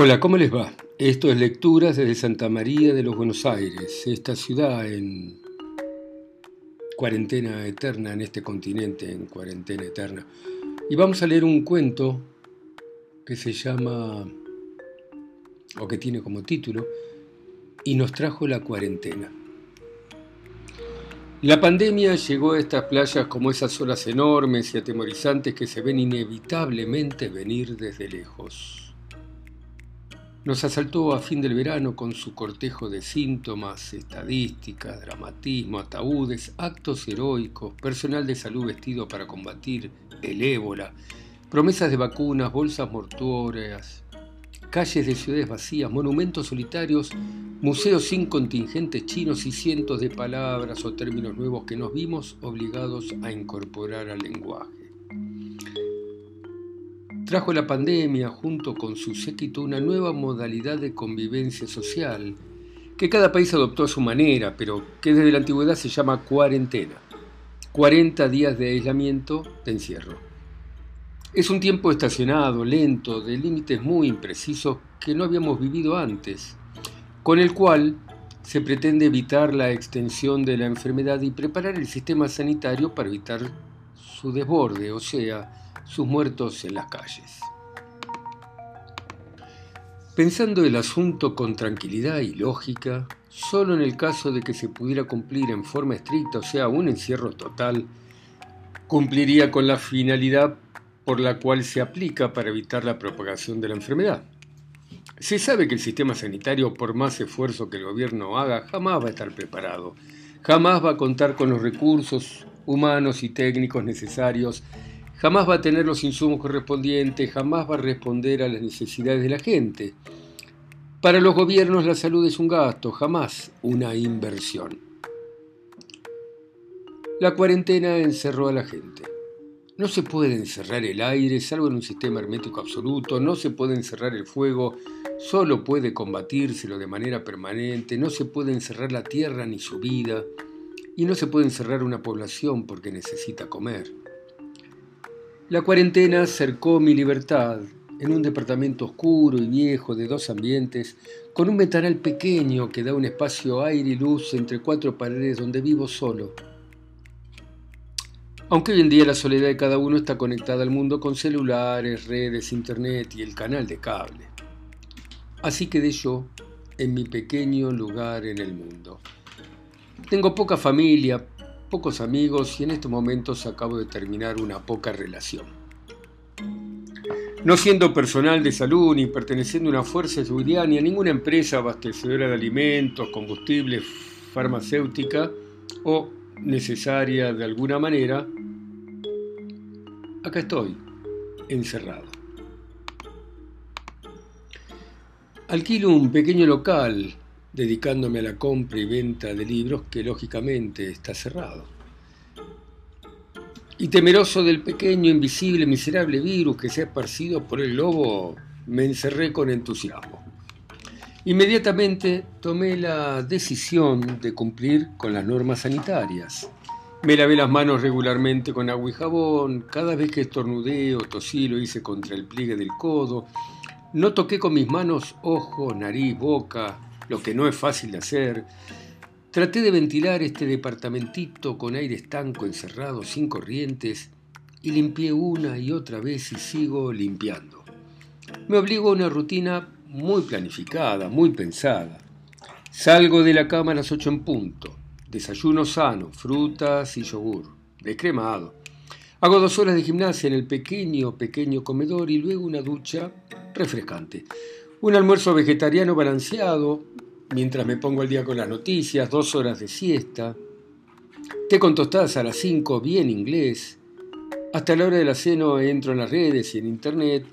Hola, ¿cómo les va? Esto es Lecturas desde Santa María de los Buenos Aires, esta ciudad en cuarentena eterna, en este continente en cuarentena eterna. Y vamos a leer un cuento que se llama, o que tiene como título, Y nos trajo la cuarentena. La pandemia llegó a estas playas como esas olas enormes y atemorizantes que se ven inevitablemente venir desde lejos. Nos asaltó a fin del verano con su cortejo de síntomas, estadísticas, dramatismo, ataúdes, actos heroicos, personal de salud vestido para combatir el ébola, promesas de vacunas, bolsas mortuorias, calles de ciudades vacías, monumentos solitarios, museos sin contingentes chinos y cientos de palabras o términos nuevos que nos vimos obligados a incorporar al lenguaje. Trajo la pandemia junto con su séquito una nueva modalidad de convivencia social que cada país adoptó a su manera, pero que desde la antigüedad se llama cuarentena. 40 días de aislamiento, de encierro. Es un tiempo estacionado, lento, de límites muy imprecisos que no habíamos vivido antes, con el cual se pretende evitar la extensión de la enfermedad y preparar el sistema sanitario para evitar su desborde, o sea, sus muertos en las calles. Pensando el asunto con tranquilidad y lógica, solo en el caso de que se pudiera cumplir en forma estricta, o sea, un encierro total, cumpliría con la finalidad por la cual se aplica para evitar la propagación de la enfermedad. Se sabe que el sistema sanitario, por más esfuerzo que el gobierno haga, jamás va a estar preparado, jamás va a contar con los recursos humanos y técnicos necesarios jamás va a tener los insumos correspondientes, jamás va a responder a las necesidades de la gente. Para los gobiernos la salud es un gasto, jamás una inversión. La cuarentena encerró a la gente. No se puede encerrar el aire, salvo en un sistema hermético absoluto, no se puede encerrar el fuego, solo puede combatírselo de manera permanente, no se puede encerrar la tierra ni su vida, y no se puede encerrar una población porque necesita comer. La cuarentena cercó mi libertad en un departamento oscuro y viejo de dos ambientes, con un ventanal pequeño que da un espacio aire y luz entre cuatro paredes donde vivo solo. Aunque hoy en día la soledad de cada uno está conectada al mundo con celulares, redes, internet y el canal de cable. Así quedé yo en mi pequeño lugar en el mundo. Tengo poca familia, pocos amigos y en estos momentos acabo de terminar una poca relación. No siendo personal de salud ni perteneciendo a una fuerza de seguridad ni a ninguna empresa abastecedora de alimentos, combustible, farmacéutica o necesaria de alguna manera, acá estoy, encerrado. Alquilo un pequeño local dedicándome a la compra y venta de libros que lógicamente está cerrado. Y temeroso del pequeño, invisible, miserable virus que se ha esparcido por el lobo, me encerré con entusiasmo. Inmediatamente tomé la decisión de cumplir con las normas sanitarias. Me lavé las manos regularmente con agua y jabón, cada vez que estornudé o tosí lo hice contra el pliegue del codo, no toqué con mis manos ojo, nariz, boca, lo que no es fácil de hacer. Traté de ventilar este departamentito con aire estanco encerrado, sin corrientes, y limpié una y otra vez y sigo limpiando. Me obligo a una rutina muy planificada, muy pensada. Salgo de la cama a las 8 en punto. Desayuno sano, frutas y yogur, descremado. Hago dos horas de gimnasia en el pequeño, pequeño comedor y luego una ducha refrescante. Un almuerzo vegetariano balanceado, mientras me pongo al día con las noticias, dos horas de siesta. Té con tostadas a las cinco, bien inglés. Hasta la hora de la cena entro en las redes y en internet.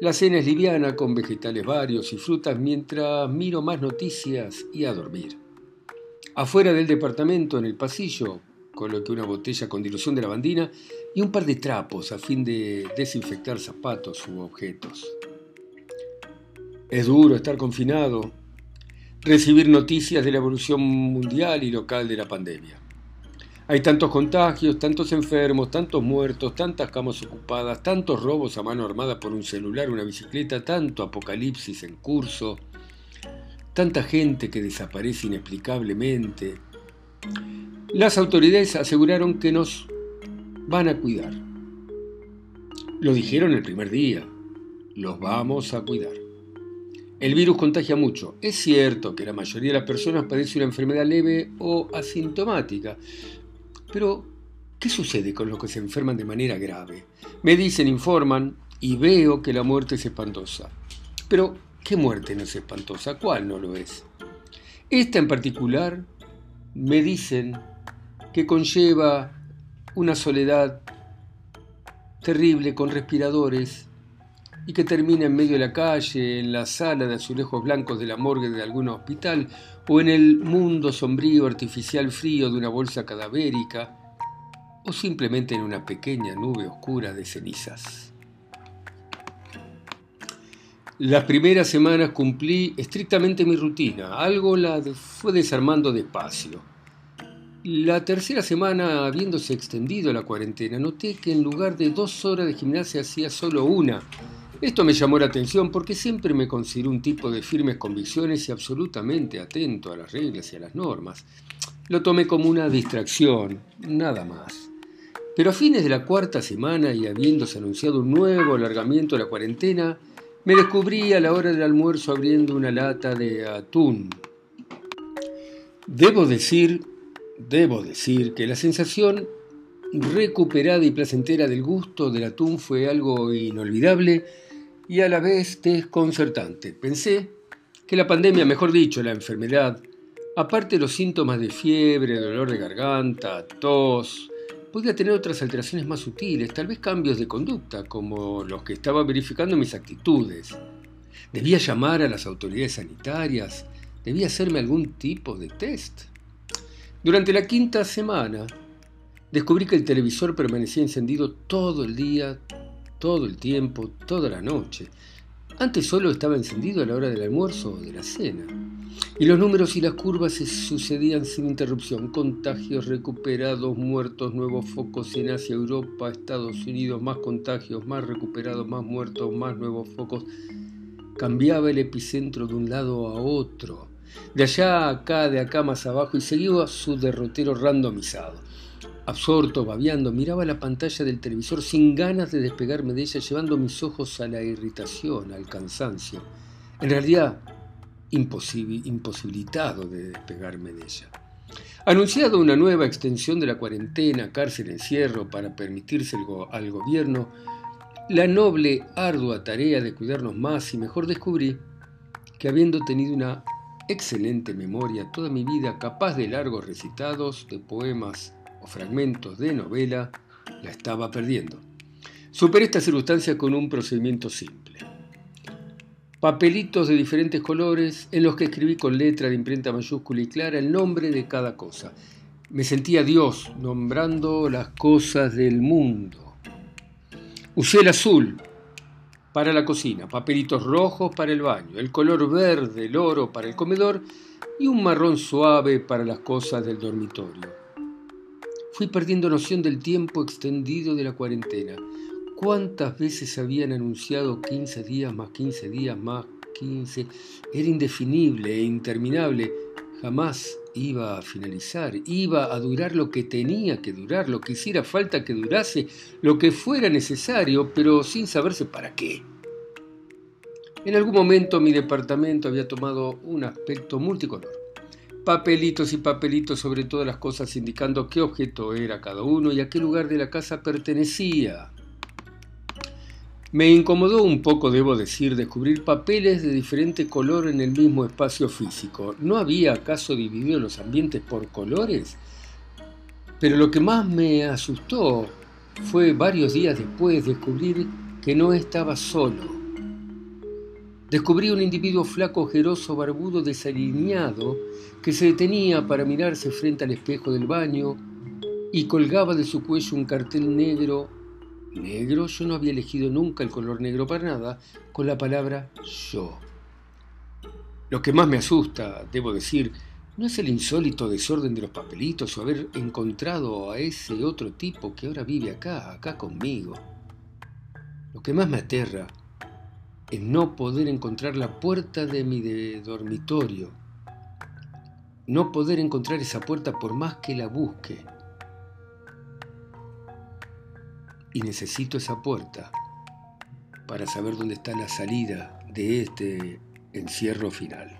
La cena es liviana con vegetales varios y frutas mientras miro más noticias y a dormir. Afuera del departamento, en el pasillo, coloqué una botella con dilución de lavandina y un par de trapos a fin de desinfectar zapatos u objetos. Es duro estar confinado, recibir noticias de la evolución mundial y local de la pandemia. Hay tantos contagios, tantos enfermos, tantos muertos, tantas camas ocupadas, tantos robos a mano armada por un celular, una bicicleta, tanto apocalipsis en curso, tanta gente que desaparece inexplicablemente. Las autoridades aseguraron que nos van a cuidar. Lo dijeron el primer día, los vamos a cuidar. El virus contagia mucho. Es cierto que la mayoría de las personas padece una enfermedad leve o asintomática, pero, ¿qué sucede con los que se enferman de manera grave? Me dicen, informan, y veo que la muerte es espantosa. Pero, ¿qué muerte no es espantosa? ¿Cuál no lo es? Esta en particular, me dicen que conlleva una soledad terrible con respiradores y que termina en medio de la calle, en la sala de azulejos blancos de la morgue de algún hospital o en el mundo sombrío artificial frío de una bolsa cadavérica o simplemente en una pequeña nube oscura de cenizas. Las primeras semanas cumplí estrictamente mi rutina, algo la fue desarmando despacio. La tercera semana, habiéndose extendido la cuarentena, noté que en lugar de dos horas de gimnasia hacía solo una, esto me llamó la atención porque siempre me consideré un tipo de firmes convicciones y absolutamente atento a las reglas y a las normas. Lo tomé como una distracción, nada más. Pero a fines de la cuarta semana y habiéndose anunciado un nuevo alargamiento de la cuarentena, me descubrí a la hora del almuerzo abriendo una lata de atún. Debo decir, debo decir que la sensación recuperada y placentera del gusto del atún fue algo inolvidable y a la vez desconcertante. Pensé que la pandemia, mejor dicho, la enfermedad, aparte de los síntomas de fiebre, dolor de garganta, tos, podía tener otras alteraciones más sutiles, tal vez cambios de conducta, como los que estaba verificando mis actitudes. Debía llamar a las autoridades sanitarias, debía hacerme algún tipo de test. Durante la quinta semana, descubrí que el televisor permanecía encendido todo el día, todo el tiempo, toda la noche. Antes solo estaba encendido a la hora del almuerzo o de la cena. Y los números y las curvas se sucedían sin interrupción. Contagios recuperados, muertos, nuevos focos en Asia, Europa, Estados Unidos, más contagios, más recuperados, más muertos, más nuevos focos. Cambiaba el epicentro de un lado a otro, de allá a acá, de acá más abajo, y seguía su derrotero randomizado. Absorto, babeando, miraba la pantalla del televisor sin ganas de despegarme de ella, llevando mis ojos a la irritación, al cansancio. En realidad, imposibilitado de despegarme de ella. Anunciado una nueva extensión de la cuarentena, cárcel, encierro, para permitirse al gobierno la noble, ardua tarea de cuidarnos más y mejor descubrí que habiendo tenido una excelente memoria toda mi vida, capaz de largos recitados, de poemas fragmentos de novela, la estaba perdiendo. Superé esta circunstancia con un procedimiento simple. Papelitos de diferentes colores en los que escribí con letra de imprenta mayúscula y clara el nombre de cada cosa. Me sentía Dios nombrando las cosas del mundo. Usé el azul para la cocina, papelitos rojos para el baño, el color verde, el oro para el comedor y un marrón suave para las cosas del dormitorio. Fui perdiendo noción del tiempo extendido de la cuarentena. ¿Cuántas veces habían anunciado 15 días más 15 días más 15? Era indefinible e interminable. Jamás iba a finalizar, iba a durar lo que tenía que durar, lo que hiciera falta que durase, lo que fuera necesario, pero sin saberse para qué. En algún momento mi departamento había tomado un aspecto multicolor papelitos y papelitos sobre todas las cosas indicando qué objeto era cada uno y a qué lugar de la casa pertenecía. Me incomodó un poco, debo decir, descubrir papeles de diferente color en el mismo espacio físico. ¿No había acaso dividido los ambientes por colores? Pero lo que más me asustó fue varios días después descubrir que no estaba solo. Descubrí un individuo flaco, ojeroso, barbudo, desalineado, que se detenía para mirarse frente al espejo del baño y colgaba de su cuello un cartel negro, negro, yo no había elegido nunca el color negro para nada, con la palabra yo. Lo que más me asusta, debo decir, no es el insólito desorden de los papelitos o haber encontrado a ese otro tipo que ahora vive acá, acá conmigo. Lo que más me aterra es no poder encontrar la puerta de mi dormitorio, no poder encontrar esa puerta por más que la busque. Y necesito esa puerta para saber dónde está la salida de este encierro final.